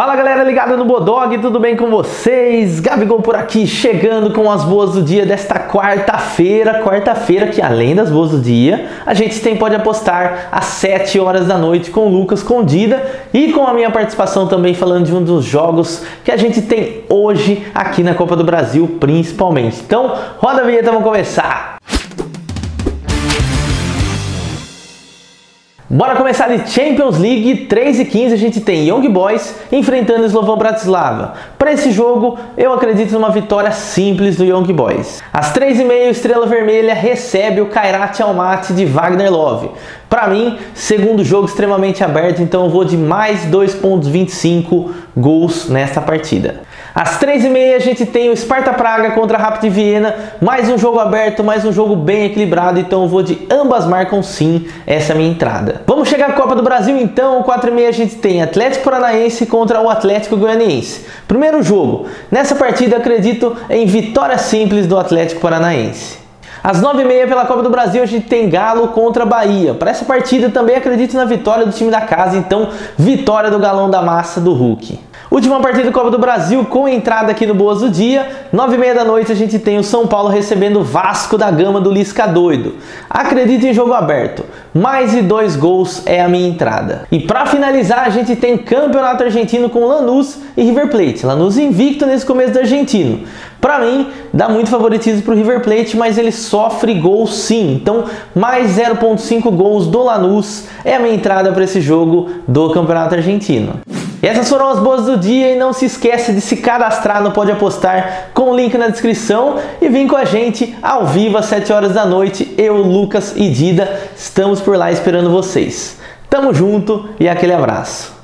Fala galera ligada no Bodog, tudo bem com vocês? Gabigol por aqui, chegando com as boas do dia desta quarta-feira. Quarta-feira que além das boas do dia, a gente tem pode apostar às 7 horas da noite com o Lucas Condida e com a minha participação também falando de um dos jogos que a gente tem hoje aqui na Copa do Brasil, principalmente. Então, roda a vinheta, vamos começar! Bora começar de Champions League 3 e 15 a gente tem Young Boys enfrentando Slovan Bratislava. Para esse jogo, eu acredito numa vitória simples do Young Boys. Às 3 e meia, Estrela Vermelha recebe o Kairat Almaty de Wagner Love. Para mim, segundo jogo extremamente aberto, então eu vou de mais 2.25 gols nesta partida. Às três e meia a gente tem o Sparta Praga contra a Rapid Viena, mais um jogo aberto, mais um jogo bem equilibrado, então eu vou de ambas marcam sim, essa é a minha entrada. Vamos chegar à Copa do Brasil então, 4 e meia a gente tem Atlético Paranaense contra o Atlético Goianiense. Primeiro jogo, nessa partida acredito em vitória simples do Atlético Paranaense. Às 9h30 pela Copa do Brasil a gente tem Galo contra Bahia. Para essa partida também acredito na vitória do time da casa, então vitória do galão da massa do Hulk. Última partida do Copa do Brasil com entrada aqui no Boas do Dia. 9 e meia da noite a gente tem o São Paulo recebendo o Vasco da Gama do Lisca Doido. Acredito em jogo aberto. Mais de dois gols é a minha entrada. E para finalizar a gente tem Campeonato Argentino com Lanús e River Plate. Lanús invicto nesse começo do Argentino. Para mim, dá muito favoritismo para o River Plate, mas ele sofre gols sim. Então, mais 0.5 gols do Lanús é a minha entrada para esse jogo do Campeonato Argentino. Essas foram as boas do dia e não se esqueça de se cadastrar no Pode Apostar com o link na descrição e vem com a gente ao vivo às 7 horas da noite. Eu, Lucas e Dida estamos por lá esperando vocês. Tamo junto e aquele abraço.